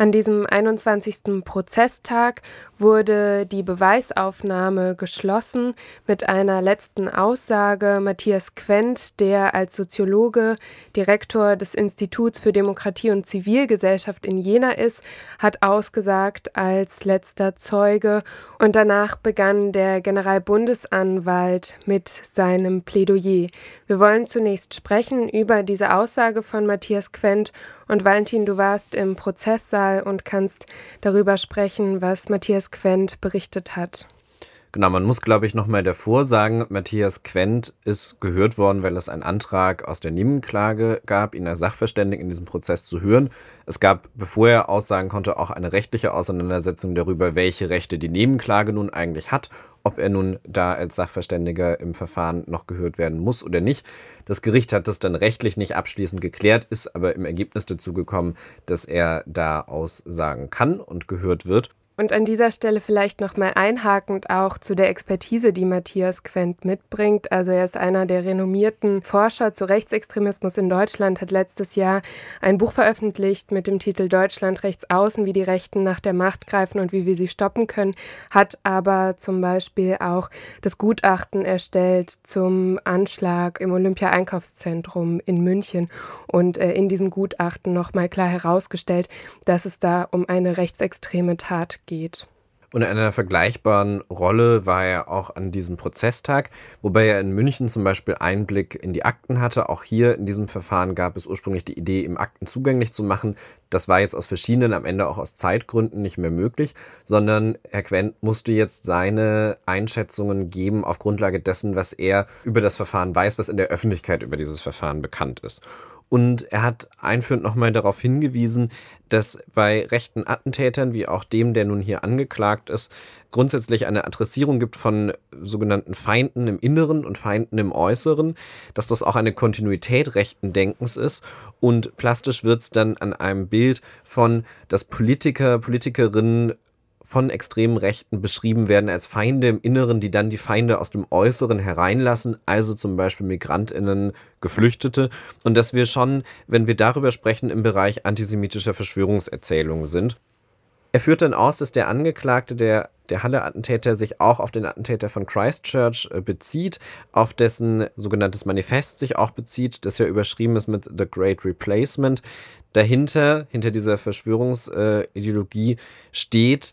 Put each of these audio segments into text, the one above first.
An diesem 21. Prozesstag wurde die Beweisaufnahme geschlossen mit einer letzten Aussage. Matthias Quent, der als Soziologe Direktor des Instituts für Demokratie und Zivilgesellschaft in Jena ist, hat ausgesagt als letzter Zeuge und danach begann der Generalbundesanwalt mit seinem Plädoyer. Wir wollen zunächst sprechen über diese Aussage von Matthias Quent und Valentin, du warst im Prozesssaal und kannst darüber sprechen, was Matthias Quent berichtet hat. Genau, man muss, glaube ich, nochmal davor sagen, Matthias Quent ist gehört worden, weil es einen Antrag aus der Nebenklage gab, ihn als Sachverständigen in diesem Prozess zu hören. Es gab, bevor er aussagen konnte, auch eine rechtliche Auseinandersetzung darüber, welche Rechte die Nebenklage nun eigentlich hat, ob er nun da als Sachverständiger im Verfahren noch gehört werden muss oder nicht. Das Gericht hat das dann rechtlich nicht abschließend geklärt, ist aber im Ergebnis dazu gekommen, dass er da aussagen kann und gehört wird. Und an dieser Stelle vielleicht nochmal einhakend auch zu der Expertise, die Matthias Quent mitbringt. Also er ist einer der renommierten Forscher zu Rechtsextremismus in Deutschland, hat letztes Jahr ein Buch veröffentlicht mit dem Titel Deutschland rechts außen, wie die Rechten nach der Macht greifen und wie wir sie stoppen können, hat aber zum Beispiel auch das Gutachten erstellt zum Anschlag im Olympia-Einkaufszentrum in München und äh, in diesem Gutachten nochmal klar herausgestellt, dass es da um eine rechtsextreme Tat geht geht. Und in einer vergleichbaren Rolle war er auch an diesem Prozesstag, wobei er in München zum Beispiel Einblick in die Akten hatte. Auch hier in diesem Verfahren gab es ursprünglich die Idee, ihm Akten zugänglich zu machen. Das war jetzt aus verschiedenen, am Ende auch aus Zeitgründen nicht mehr möglich, sondern Herr Quent musste jetzt seine Einschätzungen geben auf Grundlage dessen, was er über das Verfahren weiß, was in der Öffentlichkeit über dieses Verfahren bekannt ist. Und er hat einführend nochmal darauf hingewiesen, dass bei rechten Attentätern, wie auch dem, der nun hier angeklagt ist, grundsätzlich eine Adressierung gibt von sogenannten Feinden im Inneren und Feinden im Äußeren, dass das auch eine Kontinuität rechten Denkens ist. Und plastisch wird es dann an einem Bild von, dass Politiker, Politikerinnen von extremen Rechten beschrieben werden als Feinde im Inneren, die dann die Feinde aus dem Äußeren hereinlassen, also zum Beispiel Migrantinnen, Geflüchtete. Und dass wir schon, wenn wir darüber sprechen, im Bereich antisemitischer Verschwörungserzählungen sind. Er führt dann aus, dass der Angeklagte, der, der Halle-Attentäter, sich auch auf den Attentäter von Christchurch äh, bezieht, auf dessen sogenanntes Manifest sich auch bezieht, das ja überschrieben ist mit The Great Replacement. Dahinter, hinter dieser Verschwörungsideologie steht,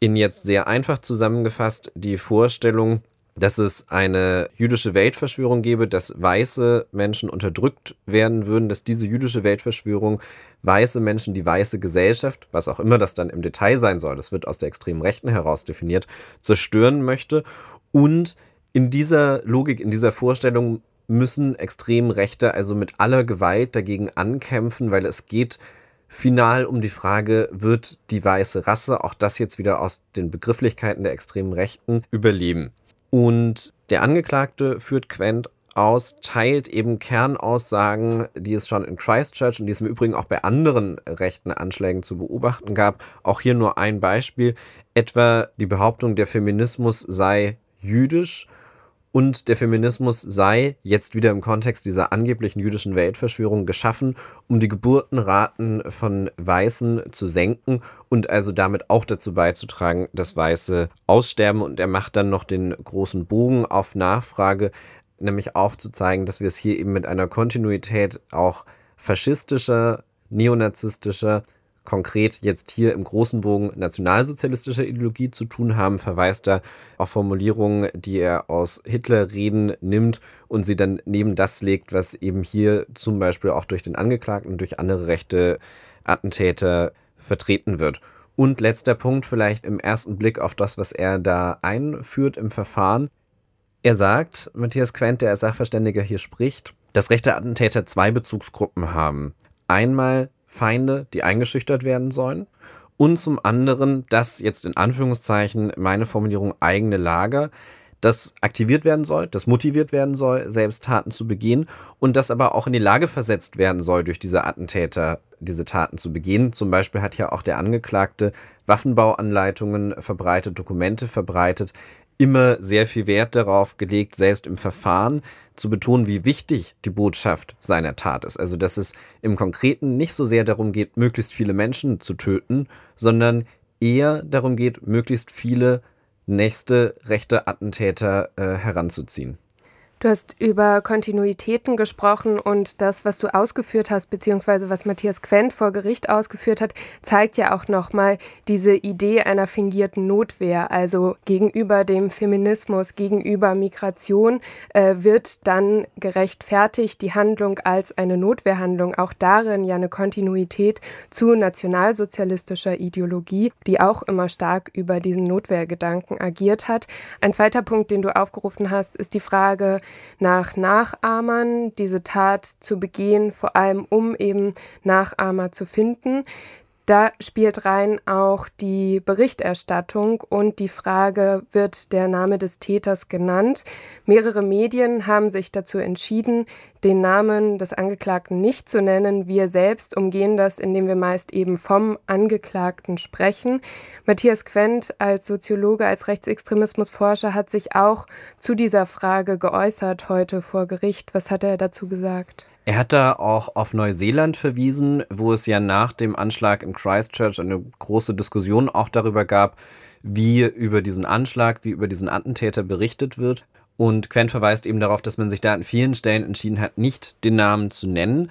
in jetzt sehr einfach zusammengefasst die Vorstellung, dass es eine jüdische Weltverschwörung gäbe, dass weiße Menschen unterdrückt werden würden, dass diese jüdische Weltverschwörung weiße Menschen, die weiße Gesellschaft, was auch immer das dann im Detail sein soll, das wird aus der extremen Rechten heraus definiert, zerstören möchte. Und in dieser Logik, in dieser Vorstellung müssen extrem Rechte also mit aller Gewalt dagegen ankämpfen, weil es geht final um die Frage, wird die weiße Rasse, auch das jetzt wieder aus den Begrifflichkeiten der extremen Rechten, überleben. Und der Angeklagte führt Quent aus, teilt eben Kernaussagen, die es schon in Christchurch und die es im Übrigen auch bei anderen rechten Anschlägen zu beobachten gab. Auch hier nur ein Beispiel, etwa die Behauptung, der Feminismus sei jüdisch und der Feminismus sei jetzt wieder im Kontext dieser angeblichen jüdischen Weltverschwörung geschaffen, um die Geburtenraten von Weißen zu senken und also damit auch dazu beizutragen, dass Weiße aussterben. Und er macht dann noch den großen Bogen auf Nachfrage, nämlich aufzuzeigen, dass wir es hier eben mit einer Kontinuität auch faschistischer, neonazistischer, konkret jetzt hier im großen Bogen nationalsozialistischer Ideologie zu tun haben, verweist er auf Formulierungen, die er aus Hitler-Reden nimmt und sie dann neben das legt, was eben hier zum Beispiel auch durch den Angeklagten und durch andere rechte Attentäter vertreten wird. Und letzter Punkt vielleicht im ersten Blick auf das, was er da einführt im Verfahren. Er sagt, Matthias Quent, der als Sachverständiger hier spricht, dass rechte Attentäter zwei Bezugsgruppen haben. Einmal Feinde, die eingeschüchtert werden sollen. Und zum anderen das jetzt in Anführungszeichen meine Formulierung eigene Lager, das aktiviert werden soll, das motiviert werden soll, selbst Taten zu begehen und das aber auch in die Lage versetzt werden soll, durch diese Attentäter diese Taten zu begehen. Zum Beispiel hat ja auch der Angeklagte Waffenbauanleitungen verbreitet, Dokumente verbreitet, immer sehr viel Wert darauf gelegt, selbst im Verfahren zu betonen, wie wichtig die Botschaft seiner Tat ist. Also, dass es im Konkreten nicht so sehr darum geht, möglichst viele Menschen zu töten, sondern eher darum geht, möglichst viele nächste rechte Attentäter äh, heranzuziehen. Du hast über Kontinuitäten gesprochen und das, was du ausgeführt hast, beziehungsweise was Matthias Quent vor Gericht ausgeführt hat, zeigt ja auch nochmal diese Idee einer fingierten Notwehr. Also gegenüber dem Feminismus, gegenüber Migration äh, wird dann gerechtfertigt die Handlung als eine Notwehrhandlung. Auch darin ja eine Kontinuität zu nationalsozialistischer Ideologie, die auch immer stark über diesen Notwehrgedanken agiert hat. Ein zweiter Punkt, den du aufgerufen hast, ist die Frage, nach Nachahmern diese Tat zu begehen, vor allem um eben Nachahmer zu finden. Da spielt rein auch die Berichterstattung und die Frage, wird der Name des Täters genannt? Mehrere Medien haben sich dazu entschieden, den Namen des Angeklagten nicht zu nennen. Wir selbst umgehen das, indem wir meist eben vom Angeklagten sprechen. Matthias Quent als Soziologe, als Rechtsextremismusforscher hat sich auch zu dieser Frage geäußert heute vor Gericht. Was hat er dazu gesagt? Er hat da auch auf Neuseeland verwiesen, wo es ja nach dem Anschlag in Christchurch eine große Diskussion auch darüber gab, wie über diesen Anschlag, wie über diesen Attentäter berichtet wird. Und Quent verweist eben darauf, dass man sich da an vielen Stellen entschieden hat, nicht den Namen zu nennen.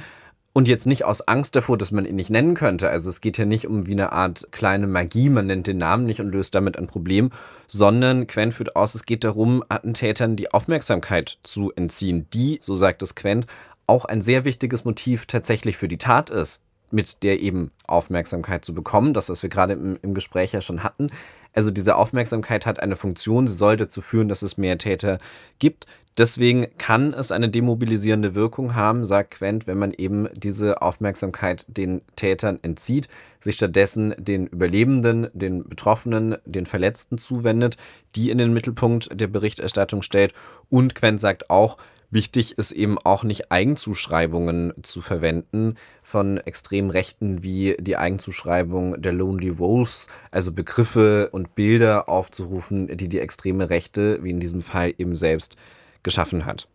Und jetzt nicht aus Angst davor, dass man ihn nicht nennen könnte. Also es geht ja nicht um wie eine Art kleine Magie, man nennt den Namen nicht und löst damit ein Problem, sondern Quent führt aus, es geht darum, Attentätern die Aufmerksamkeit zu entziehen, die, so sagt es Quent, auch ein sehr wichtiges Motiv tatsächlich für die Tat ist, mit der eben Aufmerksamkeit zu bekommen, das, was wir gerade im, im Gespräch ja schon hatten. Also diese Aufmerksamkeit hat eine Funktion, sie soll dazu führen, dass es mehr Täter gibt. Deswegen kann es eine demobilisierende Wirkung haben, sagt Quent, wenn man eben diese Aufmerksamkeit den Tätern entzieht, sich stattdessen den Überlebenden, den Betroffenen, den Verletzten zuwendet, die in den Mittelpunkt der Berichterstattung stellt. Und Quent sagt auch, Wichtig ist eben auch nicht Eigenzuschreibungen zu verwenden von extrem Rechten wie die Eigenzuschreibung der Lonely Wolves, also Begriffe und Bilder aufzurufen, die die extreme Rechte, wie in diesem Fall eben selbst, geschaffen hat.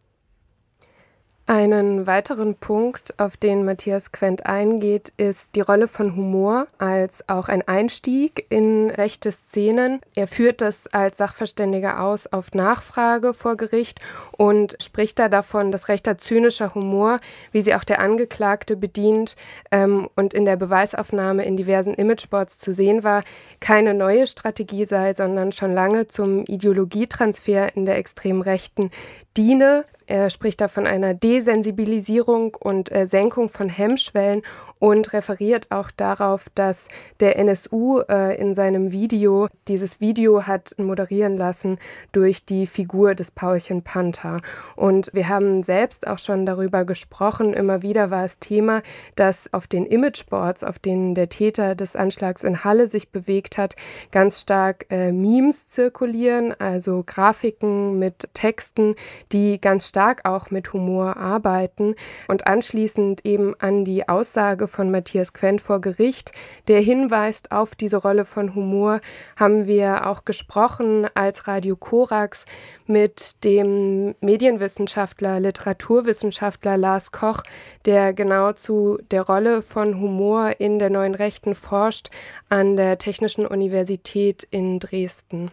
Einen weiteren Punkt, auf den Matthias Quent eingeht, ist die Rolle von Humor als auch ein Einstieg in rechte Szenen. Er führt das als Sachverständiger aus auf Nachfrage vor Gericht und spricht da davon, dass rechter zynischer Humor, wie sie auch der Angeklagte bedient ähm, und in der Beweisaufnahme in diversen Imageboards zu sehen war, keine neue Strategie sei, sondern schon lange zum Ideologietransfer in der extremen Rechten diene. Er spricht da von einer Desensibilisierung und äh, Senkung von Hemmschwellen und referiert auch darauf, dass der NSU äh, in seinem Video dieses Video hat moderieren lassen durch die Figur des Paulchen Panther. Und wir haben selbst auch schon darüber gesprochen, immer wieder war es Thema, dass auf den Imageboards, auf denen der Täter des Anschlags in Halle sich bewegt hat, ganz stark äh, Memes zirkulieren, also Grafiken mit Texten, die ganz stark auch mit Humor arbeiten und anschließend eben an die Aussage von Matthias Quent vor Gericht, der hinweist auf diese Rolle von Humor, haben wir auch gesprochen als Radio Korax mit dem Medienwissenschaftler, Literaturwissenschaftler Lars Koch, der genau zu der Rolle von Humor in der neuen Rechten forscht an der Technischen Universität in Dresden.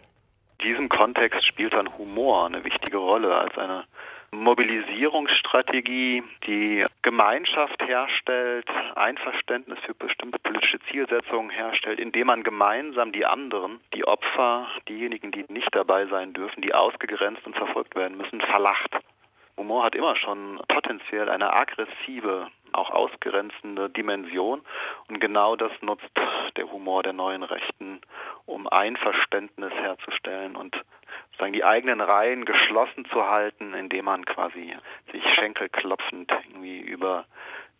In diesem Kontext spielt dann Humor eine wichtige Rolle als eine Mobilisierungsstrategie, die Gemeinschaft herstellt, Einverständnis für bestimmte politische Zielsetzungen herstellt, indem man gemeinsam die anderen, die Opfer, diejenigen, die nicht dabei sein dürfen, die ausgegrenzt und verfolgt werden müssen, verlacht. Humor hat immer schon potenziell eine aggressive, auch ausgrenzende Dimension und genau das nutzt der Humor der neuen Rechten, um Einverständnis herzustellen und sozusagen die eigenen Reihen geschlossen zu halten, indem man quasi sich schenkelklopfend irgendwie über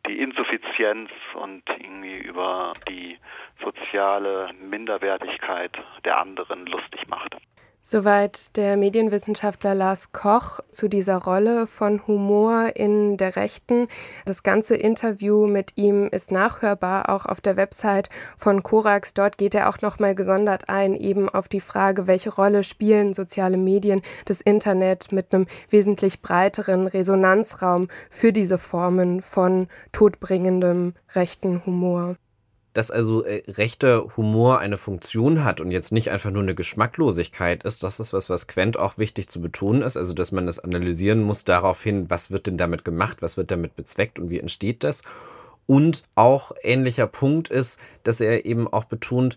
die Insuffizienz und irgendwie über die soziale Minderwertigkeit der anderen lustig macht. Soweit der Medienwissenschaftler Lars Koch zu dieser Rolle von Humor in der Rechten. Das ganze Interview mit ihm ist nachhörbar auch auf der Website von Korax. Dort geht er auch nochmal gesondert ein, eben auf die Frage, welche Rolle spielen soziale Medien, das Internet mit einem wesentlich breiteren Resonanzraum für diese Formen von todbringendem rechten Humor dass also äh, rechter Humor eine Funktion hat und jetzt nicht einfach nur eine Geschmacklosigkeit ist, das ist was, was Quent auch wichtig zu betonen ist, also dass man das analysieren muss darauf hin, was wird denn damit gemacht, was wird damit bezweckt und wie entsteht das. Und auch ähnlicher Punkt ist, dass er eben auch betont,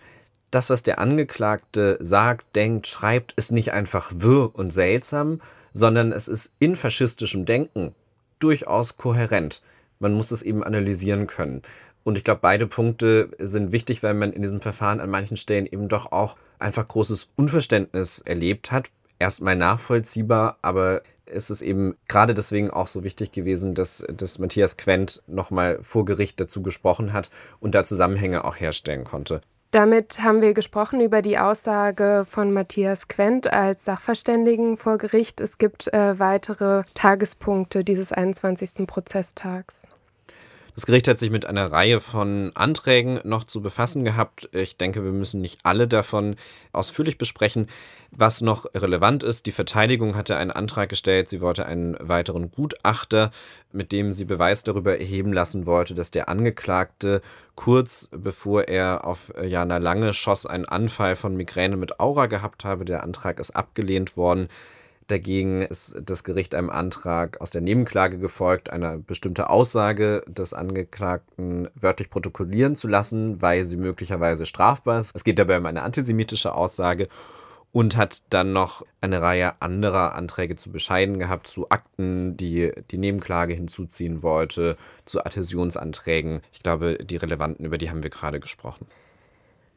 das, was der Angeklagte sagt, denkt, schreibt, ist nicht einfach wirr und seltsam, sondern es ist in faschistischem Denken durchaus kohärent. Man muss es eben analysieren können. Und ich glaube, beide Punkte sind wichtig, weil man in diesem Verfahren an manchen Stellen eben doch auch einfach großes Unverständnis erlebt hat. Erstmal nachvollziehbar, aber es ist eben gerade deswegen auch so wichtig gewesen, dass, dass Matthias Quent nochmal vor Gericht dazu gesprochen hat und da Zusammenhänge auch herstellen konnte. Damit haben wir gesprochen über die Aussage von Matthias Quent als Sachverständigen vor Gericht. Es gibt äh, weitere Tagespunkte dieses 21. Prozesstags. Das Gericht hat sich mit einer Reihe von Anträgen noch zu befassen gehabt. Ich denke, wir müssen nicht alle davon ausführlich besprechen. Was noch relevant ist, die Verteidigung hatte einen Antrag gestellt, sie wollte einen weiteren Gutachter, mit dem sie Beweis darüber erheben lassen wollte, dass der Angeklagte kurz bevor er auf Jana Lange schoss, einen Anfall von Migräne mit Aura gehabt habe. Der Antrag ist abgelehnt worden. Dagegen ist das Gericht einem Antrag aus der Nebenklage gefolgt, eine bestimmte Aussage des Angeklagten wörtlich protokollieren zu lassen, weil sie möglicherweise strafbar ist. Es geht dabei um eine antisemitische Aussage und hat dann noch eine Reihe anderer Anträge zu bescheiden gehabt, zu Akten, die die Nebenklage hinzuziehen wollte, zu Adhäsionsanträgen. Ich glaube, die relevanten, über die haben wir gerade gesprochen.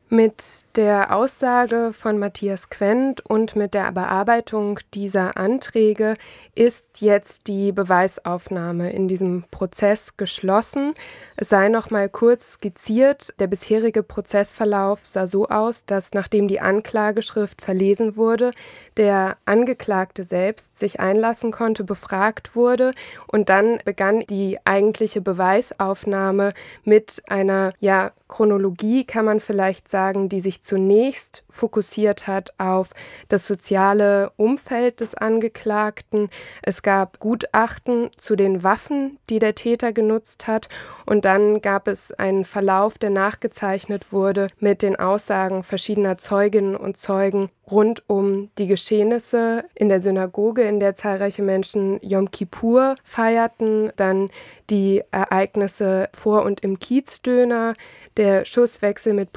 Mit der Aussage von Matthias Quent und mit der Bearbeitung dieser Anträge ist jetzt die Beweisaufnahme in diesem Prozess geschlossen. Es sei noch mal kurz skizziert, der bisherige Prozessverlauf sah so aus, dass nachdem die Anklageschrift verlesen wurde, der Angeklagte selbst sich einlassen konnte, befragt wurde und dann begann die eigentliche Beweisaufnahme mit einer ja Chronologie kann man vielleicht sagen, die sich zunächst fokussiert hat auf das soziale Umfeld des Angeklagten. Es gab Gutachten zu den Waffen, die der Täter genutzt hat. Und dann gab es einen Verlauf, der nachgezeichnet wurde mit den Aussagen verschiedener Zeuginnen und Zeugen rund um die Geschehnisse in der Synagoge, in der zahlreiche Menschen Yom Kippur feierten, dann die Ereignisse vor und im Kiezdöner, der Schusswechsel mit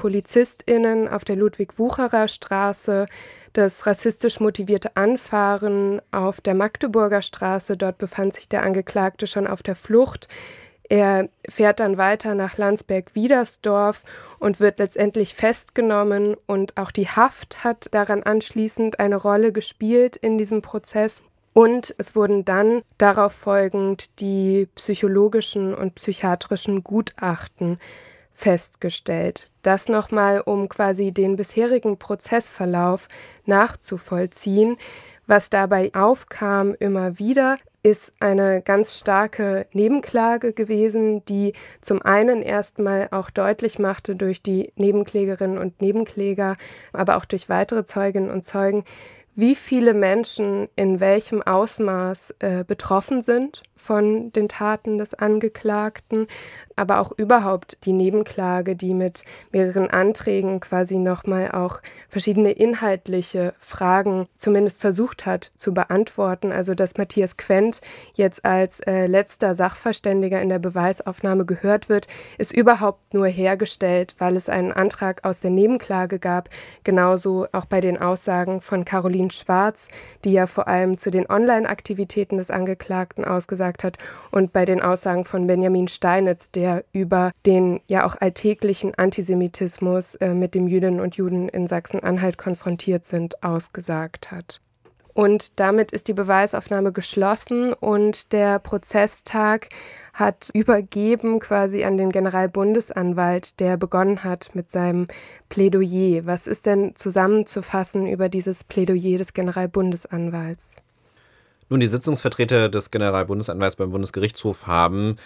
PolizistInnen auf der Ludwig-Wucherer Straße, das rassistisch motivierte Anfahren auf der Magdeburger Straße. Dort befand sich der Angeklagte schon auf der Flucht. Er fährt dann weiter nach Landsberg-Wiedersdorf und wird letztendlich festgenommen und auch die Haft hat daran anschließend eine Rolle gespielt in diesem Prozess. Und es wurden dann darauf folgend die psychologischen und psychiatrischen Gutachten festgestellt. Das nochmal, um quasi den bisherigen Prozessverlauf nachzuvollziehen. Was dabei aufkam immer wieder, ist eine ganz starke Nebenklage gewesen, die zum einen erstmal auch deutlich machte durch die Nebenklägerinnen und Nebenkläger, aber auch durch weitere Zeuginnen und Zeugen, wie viele Menschen in welchem Ausmaß äh, betroffen sind von den Taten des Angeklagten, aber auch überhaupt die Nebenklage, die mit mehreren Anträgen quasi nochmal auch verschiedene inhaltliche Fragen zumindest versucht hat zu beantworten. Also dass Matthias Quent jetzt als äh, letzter Sachverständiger in der Beweisaufnahme gehört wird, ist überhaupt nur hergestellt, weil es einen Antrag aus der Nebenklage gab, genauso auch bei den Aussagen von Caroline Schwarz, die ja vor allem zu den Online-Aktivitäten des Angeklagten ausgesagt hat, und bei den Aussagen von Benjamin Steinitz, der über den ja auch alltäglichen Antisemitismus äh, mit dem Jüdinnen und Juden in Sachsen-Anhalt konfrontiert sind, ausgesagt hat. Und damit ist die Beweisaufnahme geschlossen und der Prozesstag hat übergeben quasi an den Generalbundesanwalt, der begonnen hat mit seinem Plädoyer. Was ist denn zusammenzufassen über dieses Plädoyer des Generalbundesanwalts? Nun, die Sitzungsvertreter des Generalbundesanwalts beim Bundesgerichtshof haben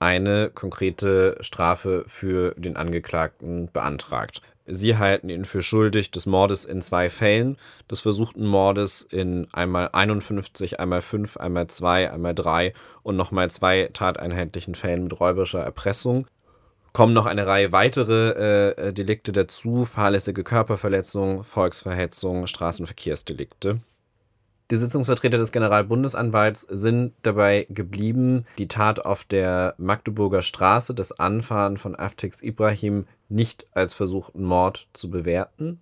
eine konkrete Strafe für den Angeklagten beantragt. Sie halten ihn für schuldig des Mordes in zwei Fällen, des versuchten Mordes in einmal 51, einmal 5, einmal 2, einmal 3 und nochmal zwei tateinheitlichen Fällen mit räuberischer Erpressung. Kommen noch eine Reihe weitere äh, Delikte dazu, fahrlässige Körperverletzung, Volksverhetzung, Straßenverkehrsdelikte. Die Sitzungsvertreter des Generalbundesanwalts sind dabei geblieben, die Tat auf der Magdeburger Straße, das Anfahren von Aftix Ibrahim, nicht als versuchten Mord zu bewerten.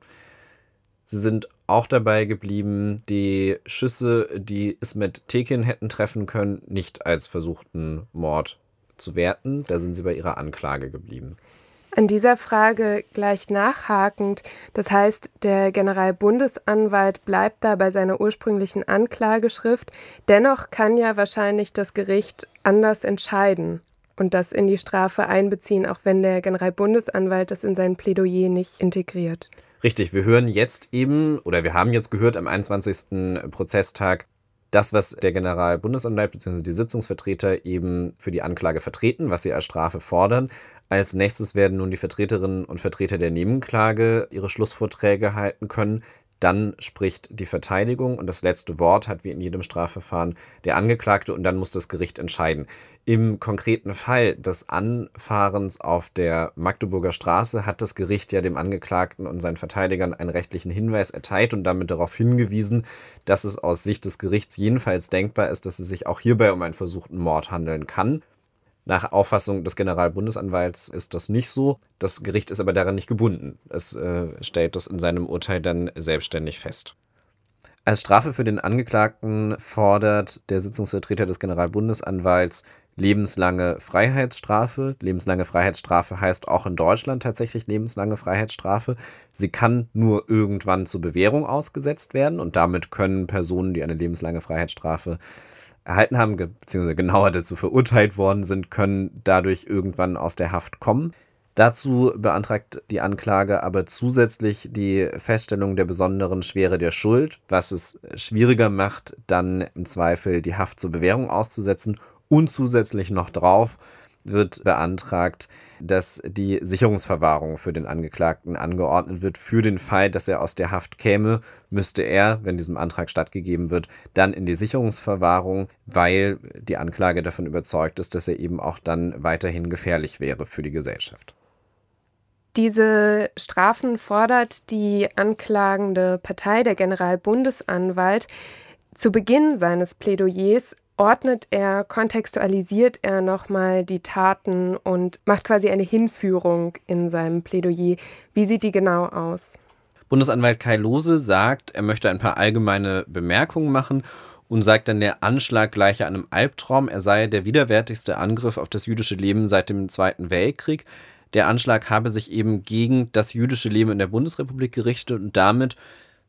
Sie sind auch dabei geblieben, die Schüsse, die Ismet Tekin hätten treffen können, nicht als versuchten Mord zu werten. Da sind sie bei ihrer Anklage geblieben. An dieser Frage gleich nachhakend, das heißt, der Generalbundesanwalt bleibt da bei seiner ursprünglichen Anklageschrift, dennoch kann ja wahrscheinlich das Gericht anders entscheiden und das in die Strafe einbeziehen, auch wenn der Generalbundesanwalt das in sein Plädoyer nicht integriert. Richtig, wir hören jetzt eben, oder wir haben jetzt gehört am 21. Prozesstag, das, was der Generalbundesanwalt bzw. die Sitzungsvertreter eben für die Anklage vertreten, was sie als Strafe fordern. Als nächstes werden nun die Vertreterinnen und Vertreter der Nebenklage ihre Schlussvorträge halten können. Dann spricht die Verteidigung und das letzte Wort hat wie in jedem Strafverfahren der Angeklagte und dann muss das Gericht entscheiden. Im konkreten Fall des Anfahrens auf der Magdeburger Straße hat das Gericht ja dem Angeklagten und seinen Verteidigern einen rechtlichen Hinweis erteilt und damit darauf hingewiesen, dass es aus Sicht des Gerichts jedenfalls denkbar ist, dass es sich auch hierbei um einen versuchten Mord handeln kann. Nach Auffassung des Generalbundesanwalts ist das nicht so. Das Gericht ist aber daran nicht gebunden. Es äh, stellt das in seinem Urteil dann selbstständig fest. Als Strafe für den Angeklagten fordert der Sitzungsvertreter des Generalbundesanwalts lebenslange Freiheitsstrafe. Lebenslange Freiheitsstrafe heißt auch in Deutschland tatsächlich lebenslange Freiheitsstrafe. Sie kann nur irgendwann zur Bewährung ausgesetzt werden und damit können Personen, die eine lebenslange Freiheitsstrafe erhalten haben, beziehungsweise genauer dazu verurteilt worden sind, können dadurch irgendwann aus der Haft kommen. Dazu beantragt die Anklage aber zusätzlich die Feststellung der besonderen Schwere der Schuld, was es schwieriger macht, dann im Zweifel die Haft zur Bewährung auszusetzen und zusätzlich noch drauf wird beantragt, dass die Sicherungsverwahrung für den Angeklagten angeordnet wird. Für den Fall, dass er aus der Haft käme, müsste er, wenn diesem Antrag stattgegeben wird, dann in die Sicherungsverwahrung, weil die Anklage davon überzeugt ist, dass er eben auch dann weiterhin gefährlich wäre für die Gesellschaft. Diese Strafen fordert die anklagende Partei, der Generalbundesanwalt, zu Beginn seines Plädoyers ordnet er, kontextualisiert er nochmal die Taten und macht quasi eine Hinführung in seinem Plädoyer. Wie sieht die genau aus? Bundesanwalt Kai Lose sagt, er möchte ein paar allgemeine Bemerkungen machen und sagt dann, der Anschlag gleiche einem Albtraum, er sei der widerwärtigste Angriff auf das jüdische Leben seit dem Zweiten Weltkrieg. Der Anschlag habe sich eben gegen das jüdische Leben in der Bundesrepublik gerichtet und damit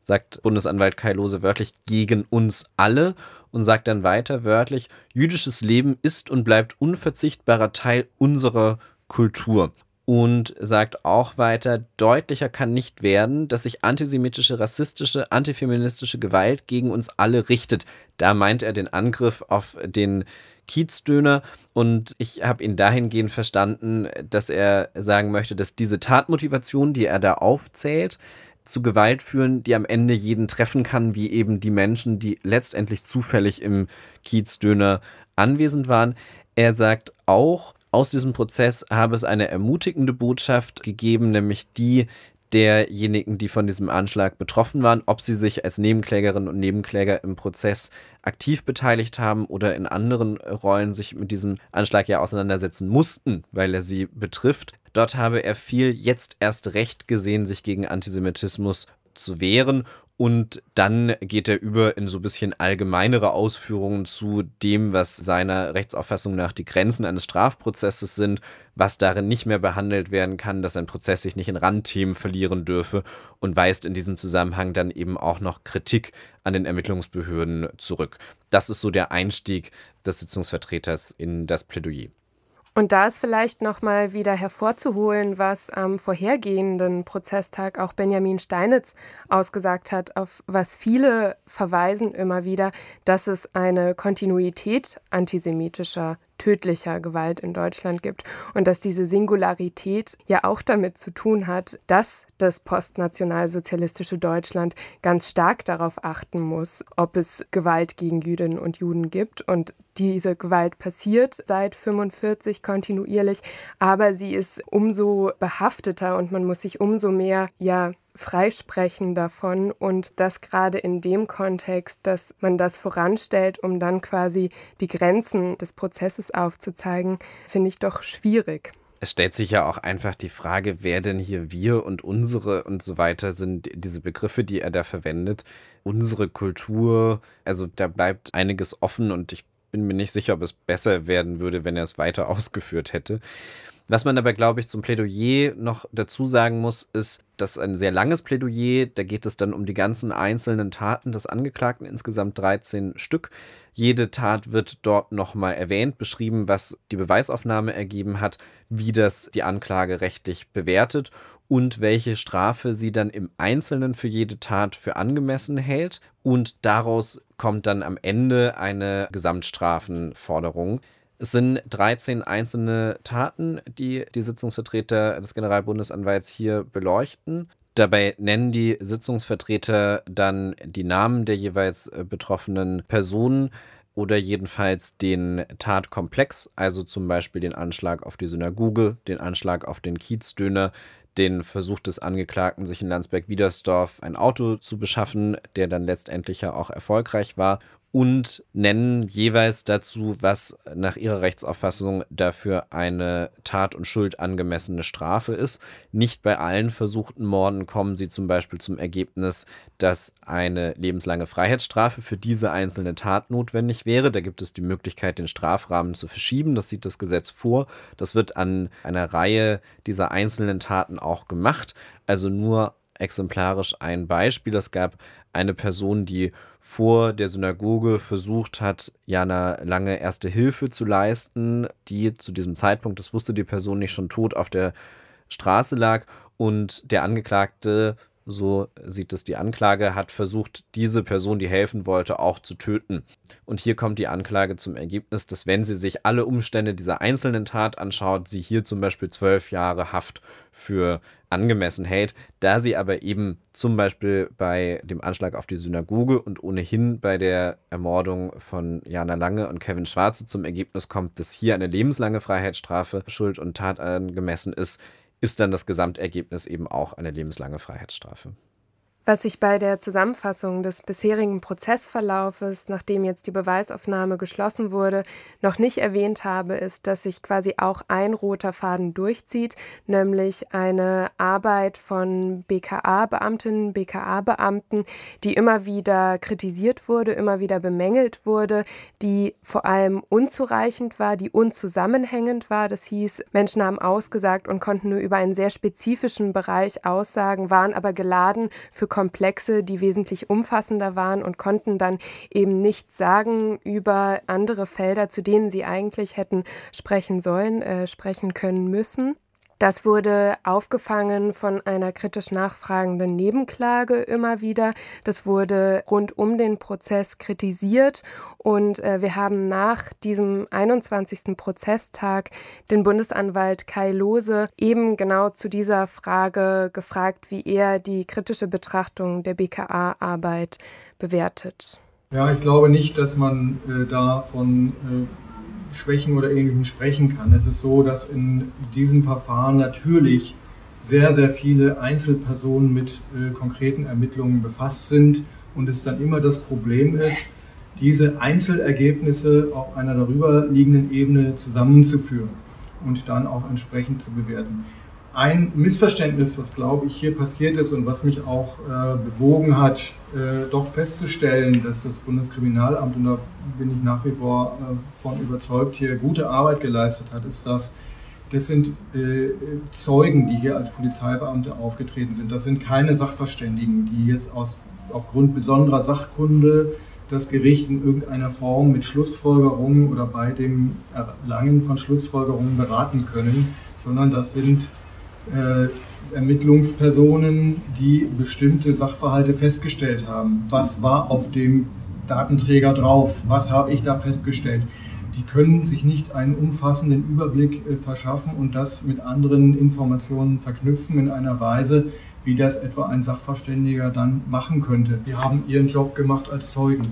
sagt Bundesanwalt Kai Lose wörtlich, gegen uns alle und sagt dann weiter wörtlich, jüdisches Leben ist und bleibt unverzichtbarer Teil unserer Kultur. Und sagt auch weiter, deutlicher kann nicht werden, dass sich antisemitische, rassistische, antifeministische Gewalt gegen uns alle richtet. Da meint er den Angriff auf den Kiezdöner und ich habe ihn dahingehend verstanden, dass er sagen möchte, dass diese Tatmotivation, die er da aufzählt, zu Gewalt führen, die am Ende jeden treffen kann, wie eben die Menschen, die letztendlich zufällig im Kiezdöner anwesend waren. Er sagt auch, aus diesem Prozess habe es eine ermutigende Botschaft gegeben, nämlich die derjenigen, die von diesem Anschlag betroffen waren, ob sie sich als Nebenklägerinnen und Nebenkläger im Prozess aktiv beteiligt haben oder in anderen Rollen sich mit diesem Anschlag ja auseinandersetzen mussten, weil er sie betrifft. Dort habe er viel jetzt erst recht gesehen, sich gegen Antisemitismus zu wehren Und dann geht er über in so ein bisschen allgemeinere Ausführungen zu dem, was seiner Rechtsauffassung nach die Grenzen eines Strafprozesses sind, was darin nicht mehr behandelt werden kann, dass ein Prozess sich nicht in Randthemen verlieren dürfe und weist in diesem Zusammenhang dann eben auch noch Kritik an den Ermittlungsbehörden zurück. Das ist so der Einstieg des Sitzungsvertreters in das Plädoyer. Und da ist vielleicht nochmal wieder hervorzuholen, was am vorhergehenden Prozesstag auch Benjamin Steinitz ausgesagt hat, auf was viele verweisen immer wieder, dass es eine Kontinuität antisemitischer tödlicher Gewalt in Deutschland gibt und dass diese Singularität ja auch damit zu tun hat, dass das postnationalsozialistische Deutschland ganz stark darauf achten muss, ob es Gewalt gegen Jüdinnen und Juden gibt und diese Gewalt passiert seit 45 kontinuierlich, aber sie ist umso behafteter und man muss sich umso mehr ja freisprechen davon und das gerade in dem Kontext, dass man das voranstellt, um dann quasi die Grenzen des Prozesses aufzuzeigen, finde ich doch schwierig. Es stellt sich ja auch einfach die Frage, wer denn hier wir und unsere und so weiter sind, diese Begriffe, die er da verwendet. Unsere Kultur, also da bleibt einiges offen und ich bin mir nicht sicher, ob es besser werden würde, wenn er es weiter ausgeführt hätte. Was man aber, glaube ich, zum Plädoyer noch dazu sagen muss, ist, dass ein sehr langes Plädoyer, da geht es dann um die ganzen einzelnen Taten des Angeklagten, insgesamt 13 Stück. Jede Tat wird dort nochmal erwähnt, beschrieben, was die Beweisaufnahme ergeben hat, wie das die Anklage rechtlich bewertet und welche Strafe sie dann im Einzelnen für jede Tat für angemessen hält. Und daraus kommt dann am Ende eine Gesamtstrafenforderung. Es sind 13 einzelne Taten, die die Sitzungsvertreter des Generalbundesanwalts hier beleuchten. Dabei nennen die Sitzungsvertreter dann die Namen der jeweils äh, betroffenen Personen oder jedenfalls den Tatkomplex, also zum Beispiel den Anschlag auf die Synagoge, den Anschlag auf den Kiezdöner, den Versuch des Angeklagten, sich in Landsberg-Wiedersdorf ein Auto zu beschaffen, der dann letztendlich ja auch erfolgreich war und nennen jeweils dazu, was nach ihrer Rechtsauffassung dafür eine Tat und Schuld angemessene Strafe ist. Nicht bei allen versuchten Morden kommen sie zum Beispiel zum Ergebnis, dass eine lebenslange Freiheitsstrafe für diese einzelne Tat notwendig wäre. Da gibt es die Möglichkeit, den Strafrahmen zu verschieben. Das sieht das Gesetz vor. Das wird an einer Reihe dieser einzelnen Taten auch gemacht. Also nur exemplarisch ein Beispiel. Es gab eine Person, die vor der Synagoge versucht hat, Jana lange erste Hilfe zu leisten, die zu diesem Zeitpunkt, das wusste die Person nicht, schon tot auf der Straße lag und der Angeklagte so sieht es die Anklage, hat versucht, diese Person, die helfen wollte, auch zu töten. Und hier kommt die Anklage zum Ergebnis, dass wenn sie sich alle Umstände dieser einzelnen Tat anschaut, sie hier zum Beispiel zwölf Jahre Haft für angemessen hält, da sie aber eben zum Beispiel bei dem Anschlag auf die Synagoge und ohnehin bei der Ermordung von Jana Lange und Kevin Schwarze zum Ergebnis kommt, dass hier eine lebenslange Freiheitsstrafe Schuld und Tat angemessen ist, ist dann das Gesamtergebnis eben auch eine lebenslange Freiheitsstrafe. Was ich bei der Zusammenfassung des bisherigen Prozessverlaufes, nachdem jetzt die Beweisaufnahme geschlossen wurde, noch nicht erwähnt habe, ist, dass sich quasi auch ein roter Faden durchzieht, nämlich eine Arbeit von BKA-Beamtinnen, BKA-Beamten, die immer wieder kritisiert wurde, immer wieder bemängelt wurde, die vor allem unzureichend war, die unzusammenhängend war. Das hieß, Menschen haben ausgesagt und konnten nur über einen sehr spezifischen Bereich aussagen, waren aber geladen für Komplexe, die wesentlich umfassender waren und konnten dann eben nichts sagen über andere Felder, zu denen sie eigentlich hätten sprechen sollen, äh, sprechen können müssen. Das wurde aufgefangen von einer kritisch nachfragenden Nebenklage immer wieder. Das wurde rund um den Prozess kritisiert und äh, wir haben nach diesem 21. Prozesstag den Bundesanwalt Kai Lose eben genau zu dieser Frage gefragt, wie er die kritische Betrachtung der BKA-Arbeit bewertet. Ja, ich glaube nicht, dass man äh, da von äh Schwächen oder Ähnlichem sprechen kann. Es ist so, dass in diesem Verfahren natürlich sehr, sehr viele Einzelpersonen mit äh, konkreten Ermittlungen befasst sind und es dann immer das Problem ist, diese Einzelergebnisse auf einer darüber liegenden Ebene zusammenzuführen und dann auch entsprechend zu bewerten. Ein Missverständnis, was glaube ich hier passiert ist und was mich auch äh, bewogen hat, äh, doch festzustellen, dass das Bundeskriminalamt, und da bin ich nach wie vor äh, von überzeugt, hier gute Arbeit geleistet hat, ist, dass das sind äh, Zeugen, die hier als Polizeibeamte aufgetreten sind. Das sind keine Sachverständigen, die jetzt aus, aufgrund besonderer Sachkunde das Gericht in irgendeiner Form mit Schlussfolgerungen oder bei dem Erlangen von Schlussfolgerungen beraten können, sondern das sind Ermittlungspersonen, die bestimmte Sachverhalte festgestellt haben. Was war auf dem Datenträger drauf? Was habe ich da festgestellt? Die können sich nicht einen umfassenden Überblick äh, verschaffen und das mit anderen Informationen verknüpfen in einer Weise, wie das etwa ein Sachverständiger dann machen könnte. Die haben ihren Job gemacht als Zeugen,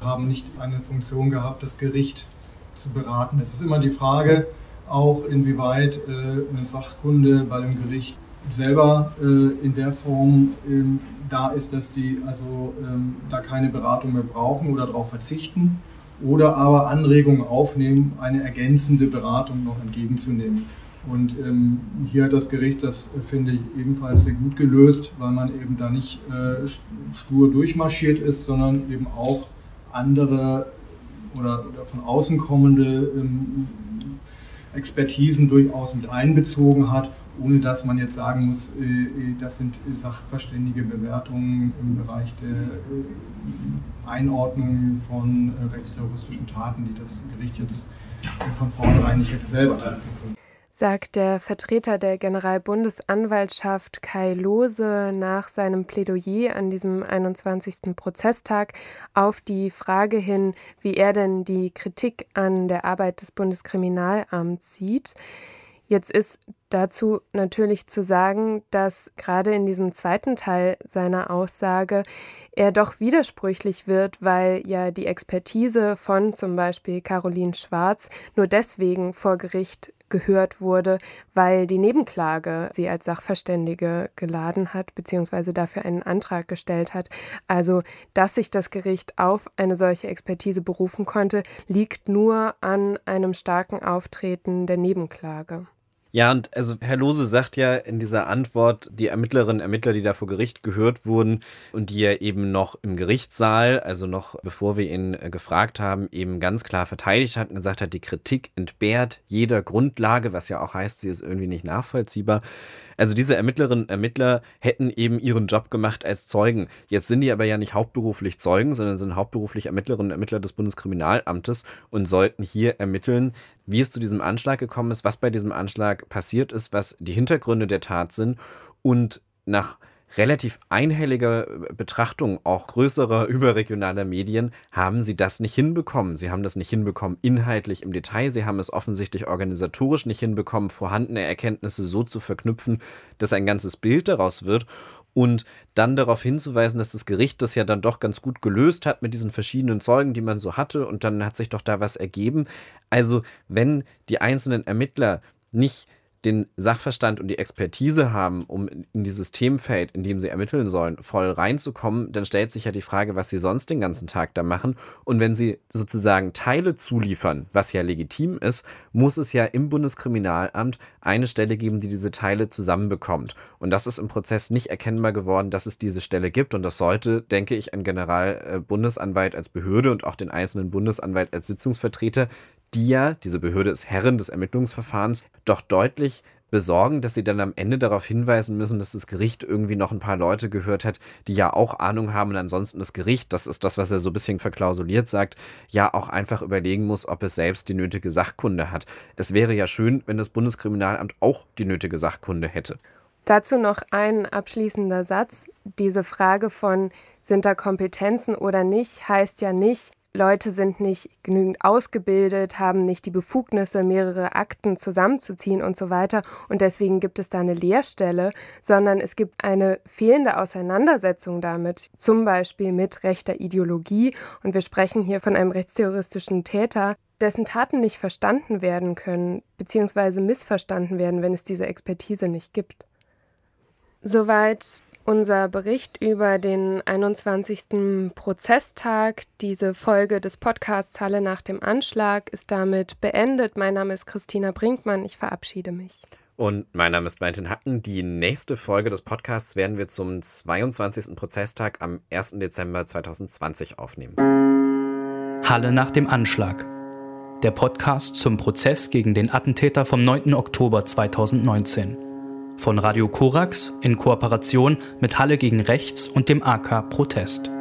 haben nicht eine Funktion gehabt, das Gericht zu beraten. Es ist immer die Frage, auch inwieweit äh, eine Sachkunde bei dem Gericht selber äh, in der Form ähm, da ist, dass die also ähm, da keine Beratung mehr brauchen oder darauf verzichten oder aber Anregungen aufnehmen, eine ergänzende Beratung noch entgegenzunehmen. Und ähm, hier hat das Gericht das, äh, finde ich, ebenfalls sehr gut gelöst, weil man eben da nicht äh, stur durchmarschiert ist, sondern eben auch andere oder, oder von außen kommende ähm, Expertisen durchaus mit einbezogen hat, ohne dass man jetzt sagen muss, äh, äh, das sind sachverständige Bewertungen im Bereich der äh, Einordnung von rechtsterroristischen Taten, die das Gericht jetzt von vornherein nicht hätte selber treffen können sagt der Vertreter der Generalbundesanwaltschaft Kai Lose nach seinem Plädoyer an diesem 21. Prozesstag auf die Frage hin, wie er denn die Kritik an der Arbeit des Bundeskriminalamts sieht. Jetzt ist dazu natürlich zu sagen, dass gerade in diesem zweiten Teil seiner Aussage er doch widersprüchlich wird, weil ja die Expertise von zum Beispiel Caroline Schwarz nur deswegen vor Gericht gehört wurde, weil die Nebenklage sie als Sachverständige geladen hat, beziehungsweise dafür einen Antrag gestellt hat. Also, dass sich das Gericht auf eine solche Expertise berufen konnte, liegt nur an einem starken Auftreten der Nebenklage. Ja, und also Herr Lose sagt ja in dieser Antwort, die Ermittlerinnen und Ermittler, die da vor Gericht gehört wurden und die ja eben noch im Gerichtssaal, also noch bevor wir ihn äh, gefragt haben, eben ganz klar verteidigt hat und gesagt hat, die Kritik entbehrt jeder Grundlage, was ja auch heißt, sie ist irgendwie nicht nachvollziehbar. Also diese Ermittlerinnen und Ermittler hätten eben ihren Job gemacht als Zeugen. Jetzt sind die aber ja nicht hauptberuflich Zeugen, sondern sind hauptberuflich Ermittlerinnen und Ermittler des Bundeskriminalamtes und sollten hier ermitteln, wie es zu diesem Anschlag gekommen ist, was bei diesem Anschlag passiert ist, was die Hintergründe der Tat sind und nach relativ einhelliger Betrachtung auch größerer überregionaler Medien haben sie das nicht hinbekommen. Sie haben das nicht hinbekommen inhaltlich im Detail. Sie haben es offensichtlich organisatorisch nicht hinbekommen, vorhandene Erkenntnisse so zu verknüpfen, dass ein ganzes Bild daraus wird. Und dann darauf hinzuweisen, dass das Gericht das ja dann doch ganz gut gelöst hat mit diesen verschiedenen Zeugen, die man so hatte. Und dann hat sich doch da was ergeben. Also wenn die einzelnen Ermittler nicht den Sachverstand und die Expertise haben, um in dieses Themenfeld, in dem sie ermitteln sollen, voll reinzukommen, dann stellt sich ja die Frage, was sie sonst den ganzen Tag da machen. Und wenn sie sozusagen Teile zuliefern, was ja legitim ist, muss es ja im Bundeskriminalamt eine Stelle geben, die diese Teile zusammenbekommt. Und das ist im Prozess nicht erkennbar geworden, dass es diese Stelle gibt. Und das sollte, denke ich, ein Generalbundesanwalt als Behörde und auch den einzelnen Bundesanwalt als Sitzungsvertreter die ja, diese Behörde ist Herrin des Ermittlungsverfahrens, doch deutlich besorgen, dass sie dann am Ende darauf hinweisen müssen, dass das Gericht irgendwie noch ein paar Leute gehört hat, die ja auch Ahnung haben und ansonsten das Gericht, das ist das, was er so ein bisschen verklausuliert sagt, ja auch einfach überlegen muss, ob es selbst die nötige Sachkunde hat. Es wäre ja schön, wenn das Bundeskriminalamt auch die nötige Sachkunde hätte. Dazu noch ein abschließender Satz. Diese Frage von sind da Kompetenzen oder nicht, heißt ja nicht, Leute sind nicht genügend ausgebildet, haben nicht die Befugnisse, mehrere Akten zusammenzuziehen und so weiter. Und deswegen gibt es da eine Leerstelle, sondern es gibt eine fehlende Auseinandersetzung damit, zum Beispiel mit rechter Ideologie. Und wir sprechen hier von einem rechtsterroristischen Täter, dessen Taten nicht verstanden werden können, beziehungsweise missverstanden werden, wenn es diese Expertise nicht gibt. Soweit unser Bericht über den 21. Prozesstag. Diese Folge des Podcasts Halle nach dem Anschlag ist damit beendet. Mein Name ist Christina Brinkmann. Ich verabschiede mich. Und mein Name ist Valentin Hacken. Die nächste Folge des Podcasts werden wir zum 22. Prozesstag am 1. Dezember 2020 aufnehmen. Halle nach dem Anschlag. Der Podcast zum Prozess gegen den Attentäter vom 9. Oktober 2019. Von Radio Korax in Kooperation mit Halle gegen Rechts und dem AK Protest.